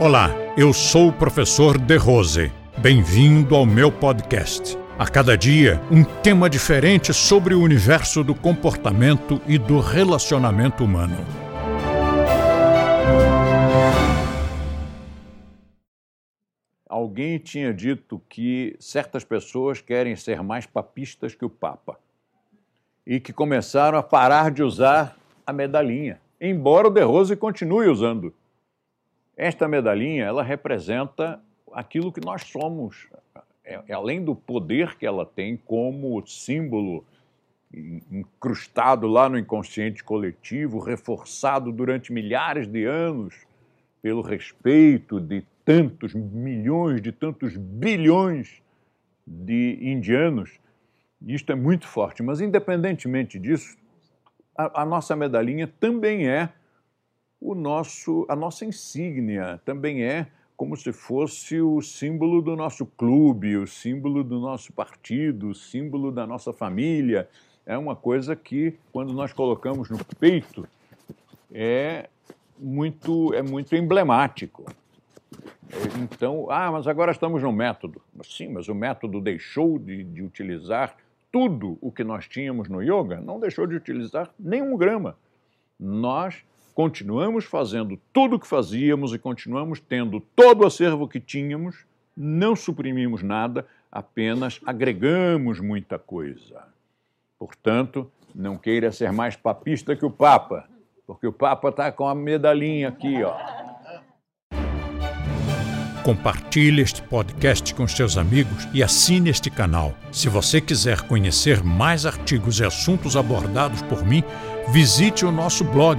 Olá, eu sou o professor De Rose. Bem-vindo ao meu podcast. A cada dia, um tema diferente sobre o universo do comportamento e do relacionamento humano. Alguém tinha dito que certas pessoas querem ser mais papistas que o Papa e que começaram a parar de usar a medalhinha, embora o De Rose continue usando. Esta medalhinha, ela representa aquilo que nós somos, é, é, além do poder que ela tem como símbolo incrustado lá no inconsciente coletivo, reforçado durante milhares de anos pelo respeito de tantos milhões, de tantos bilhões de indianos. Isto é muito forte, mas independentemente disso, a, a nossa medalhinha também é o nosso, a nossa insígnia, também é como se fosse o símbolo do nosso clube, o símbolo do nosso partido, o símbolo da nossa família. É uma coisa que, quando nós colocamos no peito, é muito, é muito emblemático. Então, ah, mas agora estamos no método. Sim, mas o método deixou de, de utilizar tudo o que nós tínhamos no yoga, não deixou de utilizar nenhum grama. Nós continuamos fazendo tudo o que fazíamos e continuamos tendo todo o acervo que tínhamos, não suprimimos nada, apenas agregamos muita coisa. Portanto, não queira ser mais papista que o Papa, porque o Papa está com a medalhinha aqui, ó. Compartilhe este podcast com seus amigos e assine este canal. Se você quiser conhecer mais artigos e assuntos abordados por mim, visite o nosso blog